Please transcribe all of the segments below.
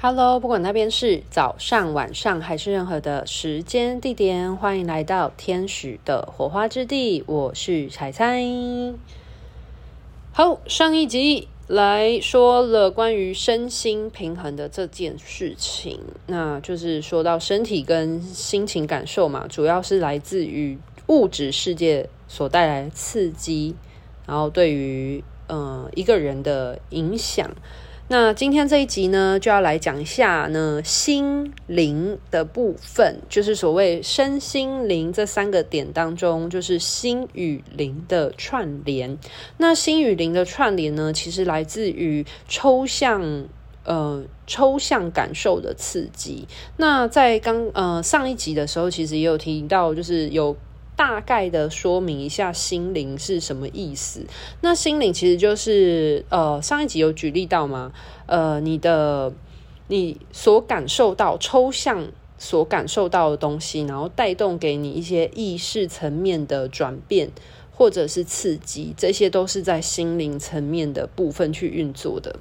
Hello，不管那边是早上、晚上还是任何的时间地点，欢迎来到天使的火花之地。我是彩彩。好，上一集来说了关于身心平衡的这件事情，那就是说到身体跟心情感受嘛，主要是来自于物质世界所带来的刺激，然后对于呃一个人的影响。那今天这一集呢，就要来讲一下呢心灵的部分，就是所谓身心灵这三个点当中，就是心与灵的串联。那心与灵的串联呢，其实来自于抽象呃抽象感受的刺激。那在刚呃上一集的时候，其实也有提到，就是有。大概的说明一下心灵是什么意思。那心灵其实就是呃，上一集有举例到吗？呃，你的你所感受到抽象所感受到的东西，然后带动给你一些意识层面的转变或者是刺激，这些都是在心灵层面的部分去运作的。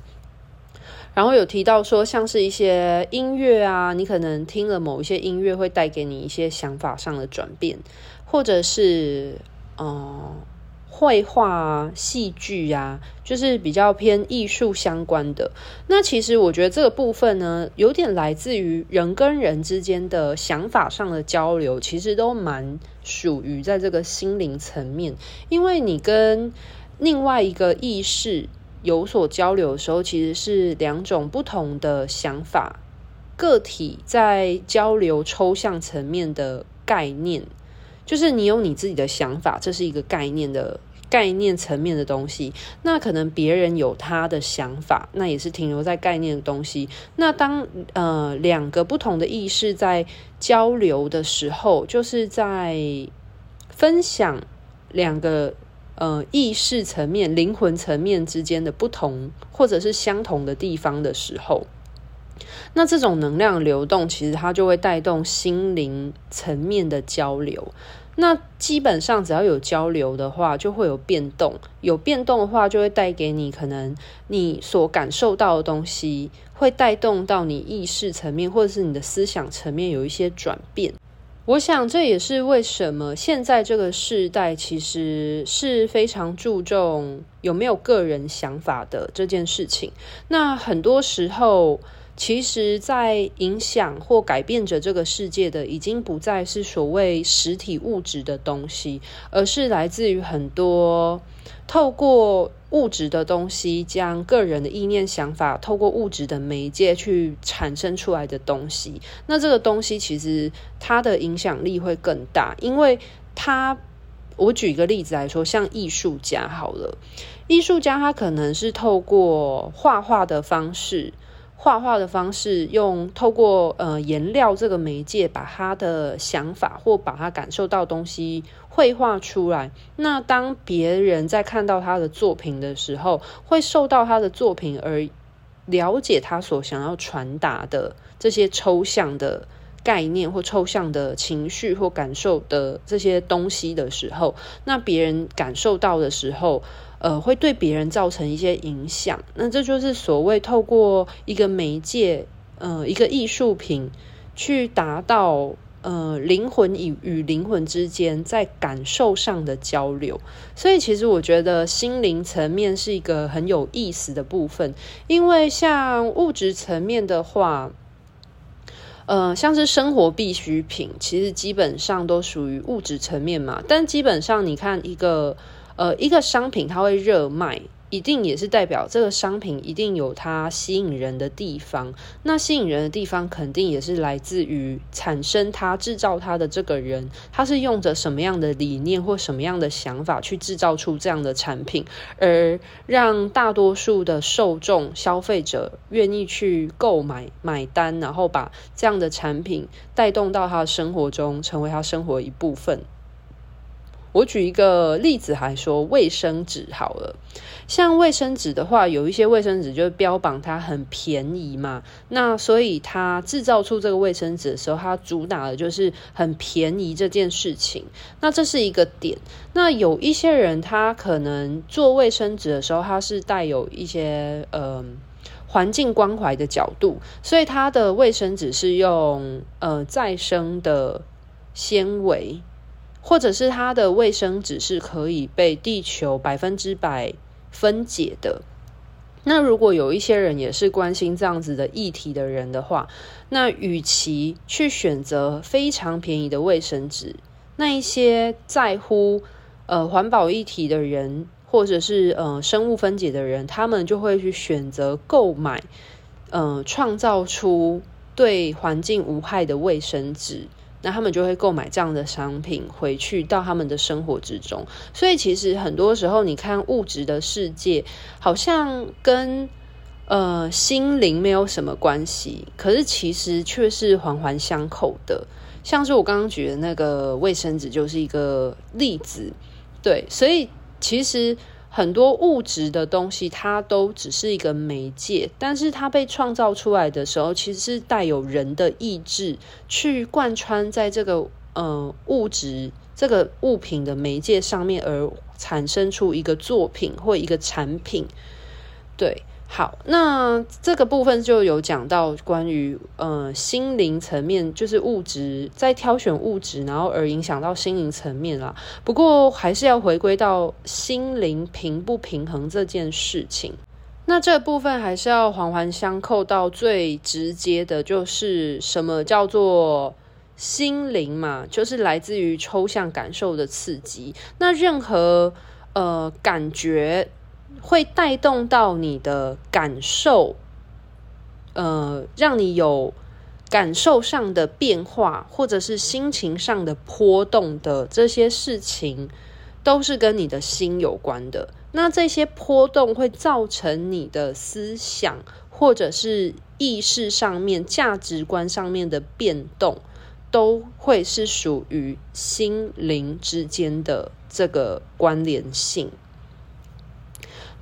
然后有提到说，像是一些音乐啊，你可能听了某一些音乐，会带给你一些想法上的转变。或者是嗯，绘画啊、戏剧啊，就是比较偏艺术相关的。那其实我觉得这个部分呢，有点来自于人跟人之间的想法上的交流，其实都蛮属于在这个心灵层面。因为你跟另外一个意识有所交流的时候，其实是两种不同的想法，个体在交流抽象层面的概念。就是你有你自己的想法，这是一个概念的概念层面的东西。那可能别人有他的想法，那也是停留在概念的东西。那当呃两个不同的意识在交流的时候，就是在分享两个呃意识层面、灵魂层面之间的不同，或者是相同的地方的时候。那这种能量流动，其实它就会带动心灵层面的交流。那基本上只要有交流的话，就会有变动。有变动的话，就会带给你可能你所感受到的东西，会带动到你意识层面，或者是你的思想层面有一些转变。我想这也是为什么现在这个时代其实是非常注重有没有个人想法的这件事情。那很多时候。其实，在影响或改变着这个世界的，已经不再是所谓实体物质的东西，而是来自于很多透过物质的东西，将个人的意念、想法，透过物质的媒介去产生出来的东西。那这个东西其实它的影响力会更大，因为它，我举一个例子来说，像艺术家好了，艺术家他可能是透过画画的方式。画画的方式，用透过呃颜料这个媒介，把他的想法或把他感受到东西绘画出来。那当别人在看到他的作品的时候，会受到他的作品而了解他所想要传达的这些抽象的概念或抽象的情绪或感受的这些东西的时候，那别人感受到的时候。呃，会对别人造成一些影响，那这就是所谓透过一个媒介，呃，一个艺术品，去达到呃灵魂与与灵魂之间在感受上的交流。所以，其实我觉得心灵层面是一个很有意思的部分，因为像物质层面的话，呃，像是生活必需品，其实基本上都属于物质层面嘛。但基本上，你看一个。呃，一个商品它会热卖，一定也是代表这个商品一定有它吸引人的地方。那吸引人的地方，肯定也是来自于产生它、制造它的这个人，他是用着什么样的理念或什么样的想法去制造出这样的产品，而让大多数的受众、消费者愿意去购买、买单，然后把这样的产品带动到他的生活中，成为他生活一部分。我举一个例子来说，卫生纸好了，像卫生纸的话，有一些卫生纸就标榜它很便宜嘛，那所以它制造出这个卫生纸的时候，它主打的就是很便宜这件事情，那这是一个点。那有一些人他可能做卫生纸的时候，他是带有一些嗯。环境关怀的角度，所以它的卫生纸是用呃再生的纤维，或者是它的卫生纸是可以被地球百分之百分解的。那如果有一些人也是关心这样子的议题的人的话，那与其去选择非常便宜的卫生纸，那一些在乎呃环保议题的人，或者是呃生物分解的人，他们就会去选择购买呃创造出对环境无害的卫生纸。那他们就会购买这样的商品回去到他们的生活之中，所以其实很多时候你看物质的世界好像跟呃心灵没有什么关系，可是其实却是环环相扣的。像是我刚刚举的那个卫生纸就是一个例子，对，所以其实。很多物质的东西，它都只是一个媒介，但是它被创造出来的时候，其实是带有人的意志去贯穿在这个呃物质这个物品的媒介上面，而产生出一个作品或一个产品，对。好，那这个部分就有讲到关于呃心灵层面，就是物质在挑选物质，然后而影响到心灵层面啦。不过还是要回归到心灵平不平衡这件事情。那这部分还是要环环相扣到最直接的，就是什么叫做心灵嘛？就是来自于抽象感受的刺激。那任何呃感觉。会带动到你的感受，呃，让你有感受上的变化，或者是心情上的波动的这些事情，都是跟你的心有关的。那这些波动会造成你的思想，或者是意识上面、价值观上面的变动，都会是属于心灵之间的这个关联性。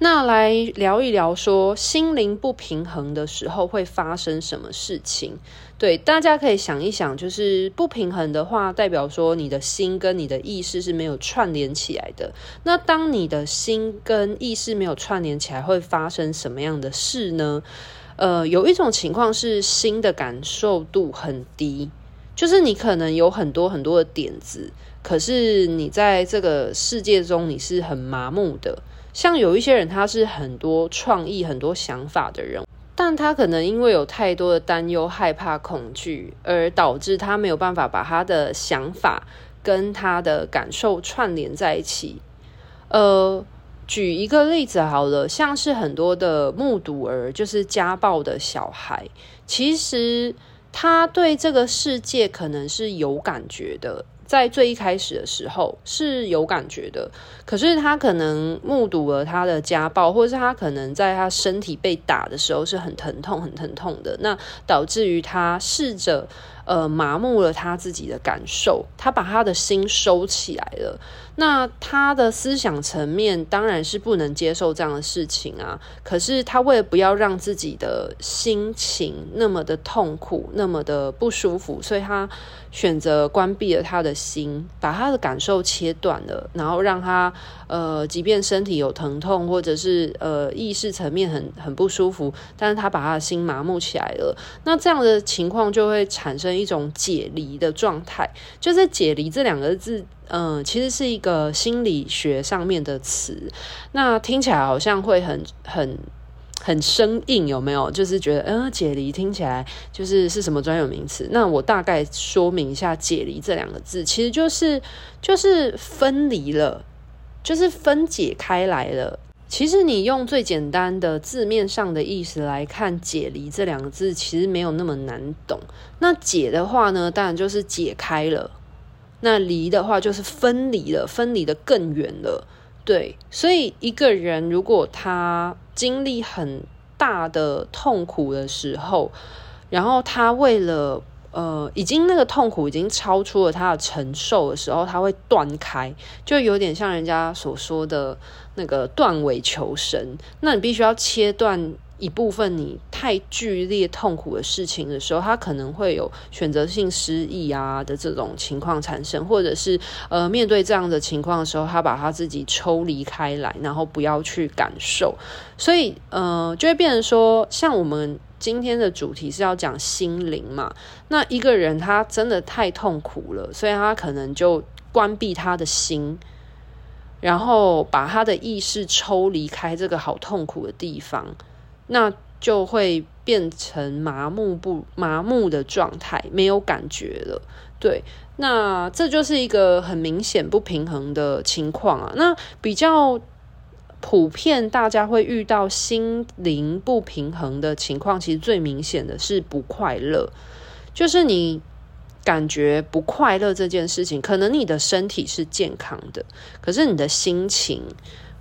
那来聊一聊，说心灵不平衡的时候会发生什么事情？对，大家可以想一想，就是不平衡的话，代表说你的心跟你的意识是没有串联起来的。那当你的心跟意识没有串联起来，会发生什么样的事呢？呃，有一种情况是心的感受度很低，就是你可能有很多很多的点子，可是你在这个世界中你是很麻木的。像有一些人，他是很多创意、很多想法的人，但他可能因为有太多的担忧、害怕、恐惧，而导致他没有办法把他的想法跟他的感受串联在一起。呃，举一个例子好了，像是很多的目睹儿，就是家暴的小孩，其实他对这个世界可能是有感觉的。在最一开始的时候是有感觉的，可是他可能目睹了他的家暴，或者是他可能在他身体被打的时候是很疼痛、很疼痛的，那导致于他试着呃麻木了他自己的感受，他把他的心收起来了。那他的思想层面当然是不能接受这样的事情啊，可是他为了不要让自己的心情那么的痛苦、那么的不舒服，所以他选择关闭了他的心，把他的感受切断了，然后让他呃，即便身体有疼痛，或者是呃意识层面很很不舒服，但是他把他的心麻木起来了。那这样的情况就会产生一种解离的状态，就是解离这两个字。嗯，其实是一个心理学上面的词，那听起来好像会很很很生硬，有没有？就是觉得，嗯，解离听起来就是是什么专有名词？那我大概说明一下，解离这两个字，其实就是就是分离了，就是分解开来了。其实你用最简单的字面上的意思来看，解离这两个字其实没有那么难懂。那解的话呢，当然就是解开了。那离的话就是分离了，分离得更远了。对，所以一个人如果他经历很大的痛苦的时候，然后他为了呃，已经那个痛苦已经超出了他的承受的时候，他会断开，就有点像人家所说的那个断尾求生。那你必须要切断。一部分你太剧烈痛苦的事情的时候，他可能会有选择性失忆啊的这种情况产生，或者是呃面对这样的情况的时候，他把他自己抽离开来，然后不要去感受，所以呃就会变成说，像我们今天的主题是要讲心灵嘛，那一个人他真的太痛苦了，所以他可能就关闭他的心。然后把他的意识抽离开这个好痛苦的地方，那就会变成麻木不麻木的状态，没有感觉了。对，那这就是一个很明显不平衡的情况啊。那比较普遍，大家会遇到心灵不平衡的情况，其实最明显的是不快乐，就是你。感觉不快乐这件事情，可能你的身体是健康的，可是你的心情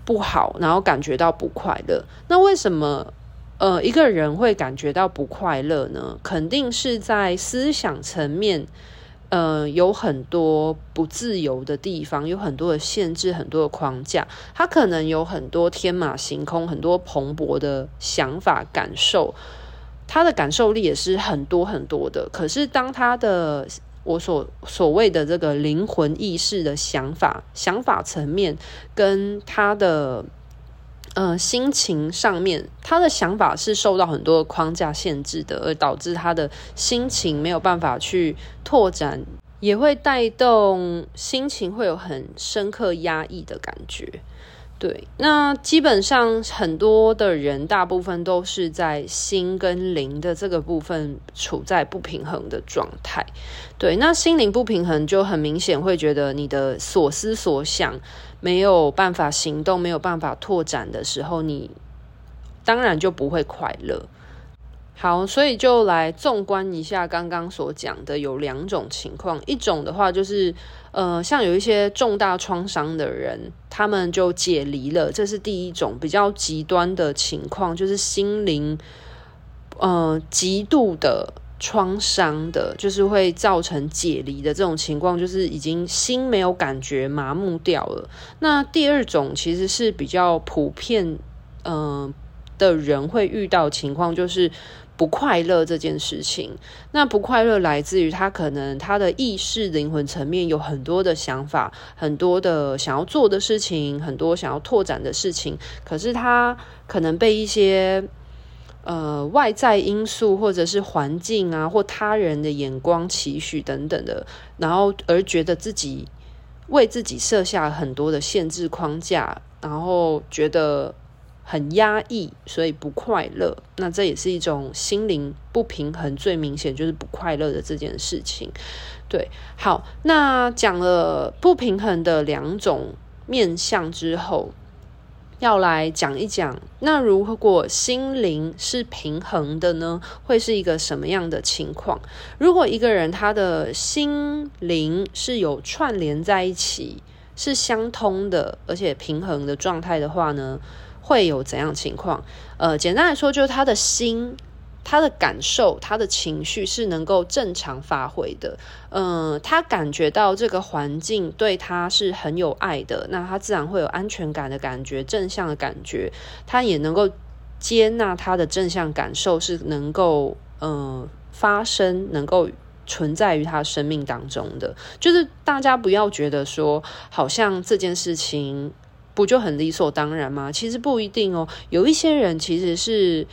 不好，然后感觉到不快乐。那为什么呃一个人会感觉到不快乐呢？肯定是在思想层面，呃有很多不自由的地方，有很多的限制，很多的框架。他可能有很多天马行空，很多蓬勃的想法感受。他的感受力也是很多很多的，可是当他的我所所谓的这个灵魂意识的想法、想法层面，跟他的呃心情上面，他的想法是受到很多的框架限制的，而导致他的心情没有办法去拓展，也会带动心情会有很深刻压抑的感觉。对，那基本上很多的人，大部分都是在心跟灵的这个部分处在不平衡的状态。对，那心灵不平衡，就很明显会觉得你的所思所想没有办法行动，没有办法拓展的时候，你当然就不会快乐。好，所以就来纵观一下刚刚所讲的，有两种情况。一种的话就是，呃，像有一些重大创伤的人，他们就解离了，这是第一种比较极端的情况，就是心灵，呃，极度的创伤的，就是会造成解离的这种情况，就是已经心没有感觉，麻木掉了。那第二种其实是比较普遍，嗯、呃，的人会遇到情况，就是。不快乐这件事情，那不快乐来自于他可能他的意识灵魂层面有很多的想法，很多的想要做的事情，很多想要拓展的事情，可是他可能被一些呃外在因素或者是环境啊或他人的眼光期许等等的，然后而觉得自己为自己设下很多的限制框架，然后觉得。很压抑，所以不快乐。那这也是一种心灵不平衡，最明显就是不快乐的这件事情。对，好，那讲了不平衡的两种面相之后，要来讲一讲，那如果心灵是平衡的呢，会是一个什么样的情况？如果一个人他的心灵是有串联在一起，是相通的，而且平衡的状态的话呢？会有怎样情况？呃，简单来说，就是他的心、他的感受、他的情绪是能够正常发挥的。嗯、他感觉到这个环境对他是很有爱的，那他自然会有安全感的感觉、正向的感觉。他也能够接纳他的正向感受是能够嗯、呃、发生、能够存在于他生命当中的。就是大家不要觉得说，好像这件事情。不就很理所当然吗？其实不一定哦。有一些人其实是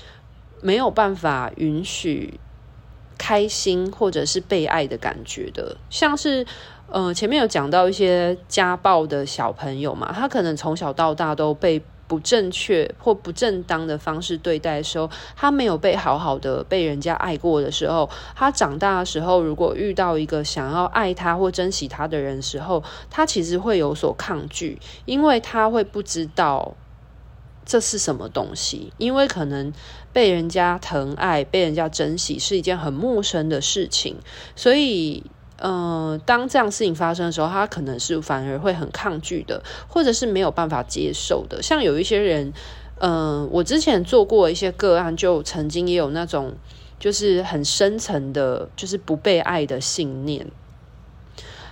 没有办法允许开心或者是被爱的感觉的。像是呃，前面有讲到一些家暴的小朋友嘛，他可能从小到大都被。不正确或不正当的方式对待的时候，他没有被好好的被人家爱过的时候，他长大的时候，如果遇到一个想要爱他或珍惜他的人的时候，他其实会有所抗拒，因为他会不知道这是什么东西，因为可能被人家疼爱、被人家珍惜是一件很陌生的事情，所以。嗯、当这样事情发生的时候，他可能是反而会很抗拒的，或者是没有办法接受的。像有一些人，嗯、我之前做过一些个案，就曾经也有那种，就是很深层的，就是不被爱的信念。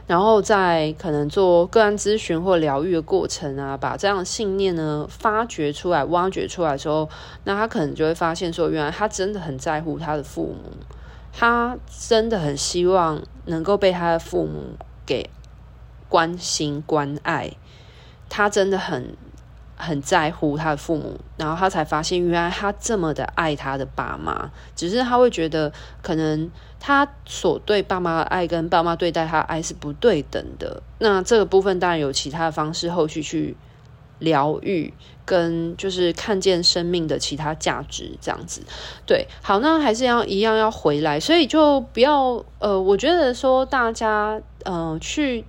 然后在可能做个案咨询或疗愈的过程啊，把这样的信念呢发掘出来、挖掘出来的时候，那他可能就会发现说，原来他真的很在乎他的父母，他真的很希望能够被他的父母给关心、关爱，他真的很。很在乎他的父母，然后他才发现，原来他这么的爱他的爸妈，只是他会觉得，可能他所对爸妈的爱跟爸妈对待他的爱是不对等的。那这个部分当然有其他的方式后续去疗愈，跟就是看见生命的其他价值这样子。对，好，那还是要一样要回来，所以就不要呃，我觉得说大家呃去。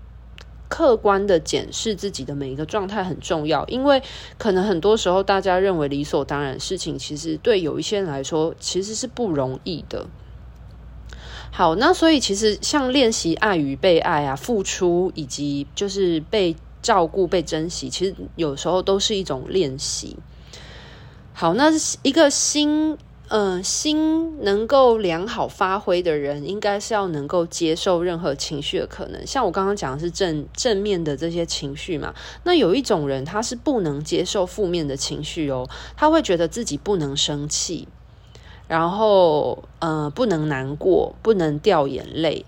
客观的检视自己的每一个状态很重要，因为可能很多时候大家认为理所当然事情，其实对有一些人来说其实是不容易的。好，那所以其实像练习爱与被爱啊，付出以及就是被照顾、被珍惜，其实有时候都是一种练习。好，那一个心。嗯、呃，心能够良好发挥的人，应该是要能够接受任何情绪的可能。像我刚刚讲的是正正面的这些情绪嘛，那有一种人他是不能接受负面的情绪哦，他会觉得自己不能生气，然后呃不能难过，不能掉眼泪，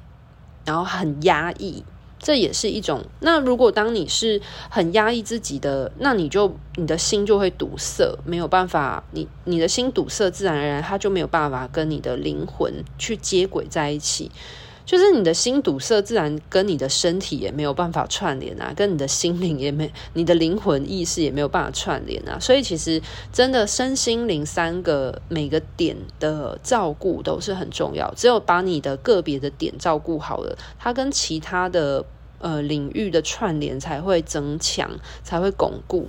然后很压抑。这也是一种。那如果当你是很压抑自己的，那你就你的心就会堵塞，没有办法，你你的心堵塞，自然而然它就没有办法跟你的灵魂去接轨在一起。就是你的心堵塞，自然跟你的身体也没有办法串联啊，跟你的心灵也没，你的灵魂意识也没有办法串联啊。所以其实真的身心灵三个每个点的照顾都是很重要。只有把你的个别的点照顾好了，它跟其他的呃领域的串联才会增强，才会巩固。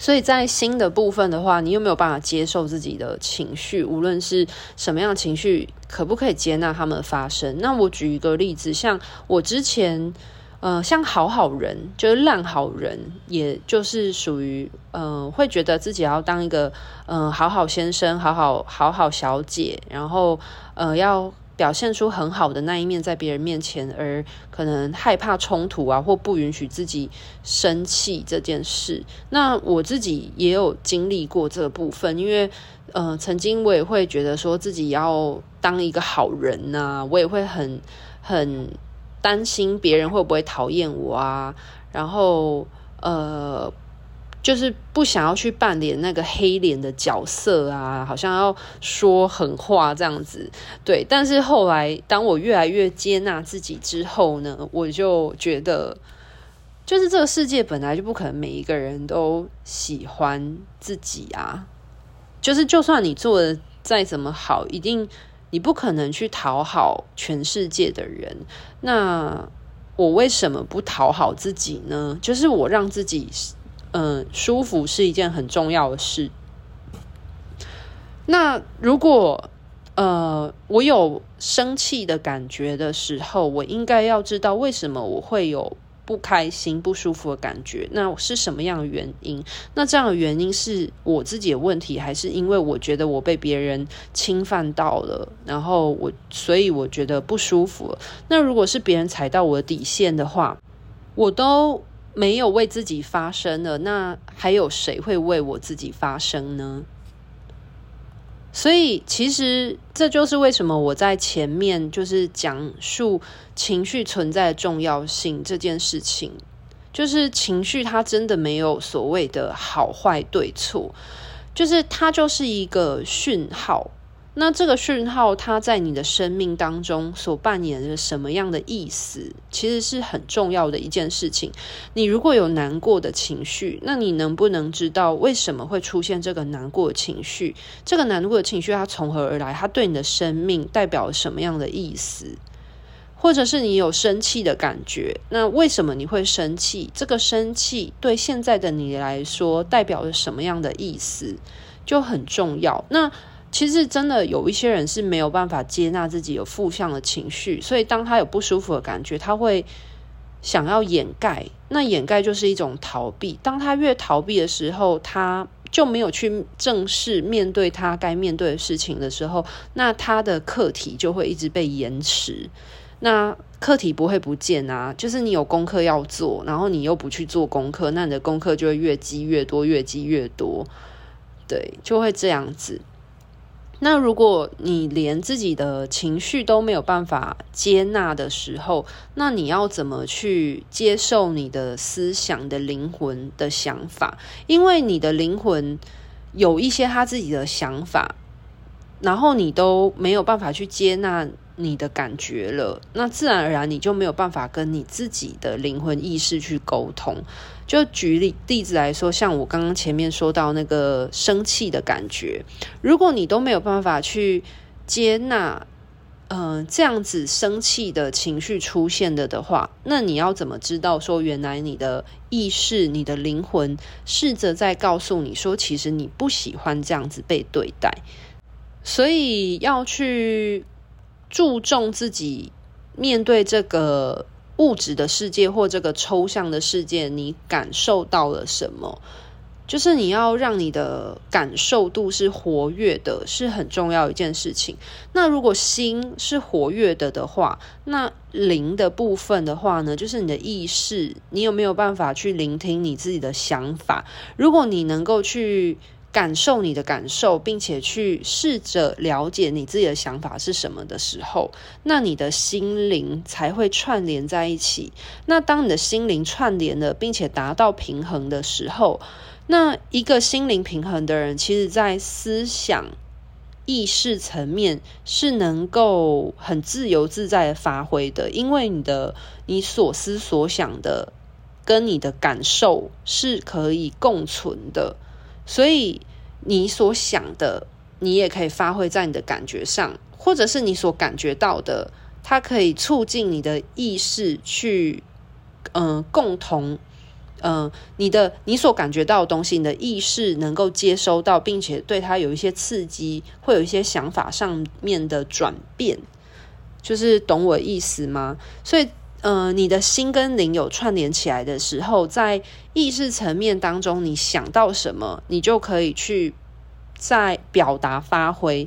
所以在心的部分的话，你有没有办法接受自己的情绪？无论是什么样的情绪，可不可以接纳他们发生？那我举一个例子，像我之前，呃，像好好人，就是烂好人，也就是属于，呃，会觉得自己要当一个，嗯、好好先生，好好好好小姐，然后，呃，要。表现出很好的那一面，在别人面前，而可能害怕冲突啊，或不允许自己生气这件事。那我自己也有经历过这部分，因为呃，曾经我也会觉得说自己要当一个好人呐、我也会很很担心别人会不会讨厌我啊，然后呃。就是不想要去扮演那个黑脸的角色啊，好像要说狠话这样子。对，但是后来当我越来越接纳自己之后呢，我就觉得，就是这个世界本来就不可能每一个人都喜欢自己啊。就是就算你做的再怎么好，一定你不可能去讨好全世界的人。那我为什么不讨好自己呢？就是我让自己。嗯，舒服是一件很重要的事。那如果呃，我有生气的感觉的时候，我应该要知道为什么我会有不开心、不舒服的感觉。那是什么样的原因？那这样的原因是我自己的问题，还是因为我觉得我被别人侵犯到了，然后我所以我觉得不舒服？那如果是别人踩到我的底线的话，我都。没有为自己发声了，那还有谁会为我自己发声呢？所以，其实这就是为什么我在前面就是讲述情绪存在的重要性这件事情，就是情绪它真的没有所谓的好坏对错，就是它就是一个讯号。那这个讯号，它在你的生命当中所扮演着什么样的意思，其实是很重要的一件事情。你如果有难过的情绪，那你能不能知道为什么会出现这个难过的情绪？这个难过的情绪它从何而来？它对你的生命代表什么样的意思？或者是你有生气的感觉，那为什么你会生气？这个生气对现在的你来说代表了什么样的意思？就很重要。那其实真的有一些人是没有办法接纳自己有负向的情绪，所以当他有不舒服的感觉，他会想要掩盖。那掩盖就是一种逃避。当他越逃避的时候，他就没有去正视面对他该面对的事情的时候，那他的课题就会一直被延迟。那课题不会不见啊，就是你有功课要做，然后你又不去做功课，那你的功课就会越积越多，越积越多，对，就会这样子。那如果你连自己的情绪都没有办法接纳的时候，那你要怎么去接受你的思想的灵魂的想法？因为你的灵魂有一些他自己的想法，然后你都没有办法去接纳你的感觉了，那自然而然你就没有办法跟你自己的灵魂意识去沟通。就举例例子来说，像我刚刚前面说到那个生气的感觉，如果你都没有办法去接纳，嗯、呃，这样子生气的情绪出现的的话，那你要怎么知道说原来你的意识、你的灵魂试着在告诉你说，其实你不喜欢这样子被对待，所以要去注重自己面对这个。物质的世界或这个抽象的世界，你感受到了什么？就是你要让你的感受度是活跃的，是很重要一件事情。那如果心是活跃的的话，那灵的部分的话呢，就是你的意识，你有没有办法去聆听你自己的想法？如果你能够去。感受你的感受，并且去试着了解你自己的想法是什么的时候，那你的心灵才会串联在一起。那当你的心灵串联了，并且达到平衡的时候，那一个心灵平衡的人，其实在思想意识层面是能够很自由自在的发挥的，因为你的你所思所想的跟你的感受是可以共存的。所以你所想的，你也可以发挥在你的感觉上，或者是你所感觉到的，它可以促进你的意识去，嗯、共同，嗯、你的你所感觉到的东西，你的意识能够接收到，并且对它有一些刺激，会有一些想法上面的转变，就是懂我意思吗？所以。呃，你的心跟灵有串联起来的时候，在意识层面当中，你想到什么，你就可以去在表达发挥。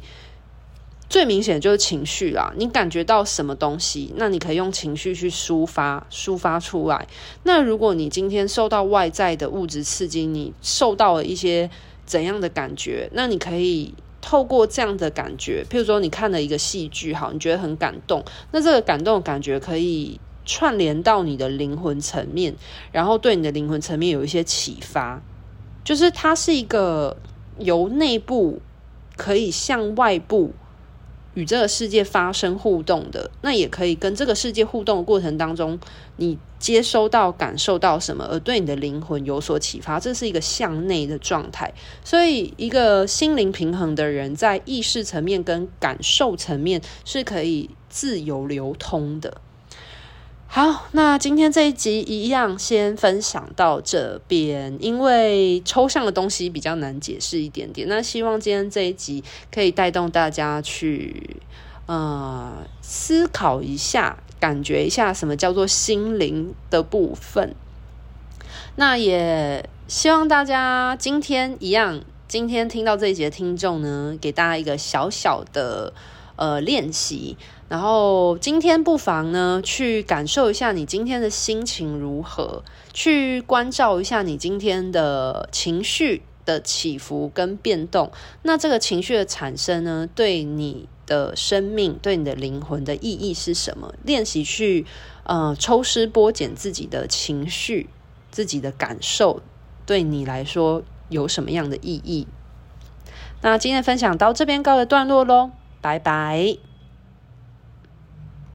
最明显的就是情绪啦，你感觉到什么东西，那你可以用情绪去抒发，抒发出来。那如果你今天受到外在的物质刺激，你受到了一些怎样的感觉，那你可以透过这样的感觉，譬如说你看了一个戏剧，好，你觉得很感动，那这个感动的感觉可以。串联到你的灵魂层面，然后对你的灵魂层面有一些启发，就是它是一个由内部可以向外部与这个世界发生互动的，那也可以跟这个世界互动的过程当中，你接收到、感受到什么，而对你的灵魂有所启发，这是一个向内的状态。所以，一个心灵平衡的人，在意识层面跟感受层面是可以自由流通的。好，那今天这一集一样先分享到这边，因为抽象的东西比较难解释一点点。那希望今天这一集可以带动大家去呃思考一下，感觉一下什么叫做心灵的部分。那也希望大家今天一样，今天听到这一集的听众呢，给大家一个小小的呃练习。然后今天不妨呢，去感受一下你今天的心情如何，去关照一下你今天的情绪的起伏跟变动。那这个情绪的产生呢，对你的生命、对你的灵魂的意义是什么？练习去呃抽丝剥茧自己的情绪、自己的感受，对你来说有什么样的意义？那今天分享到这边告一段落喽，拜拜。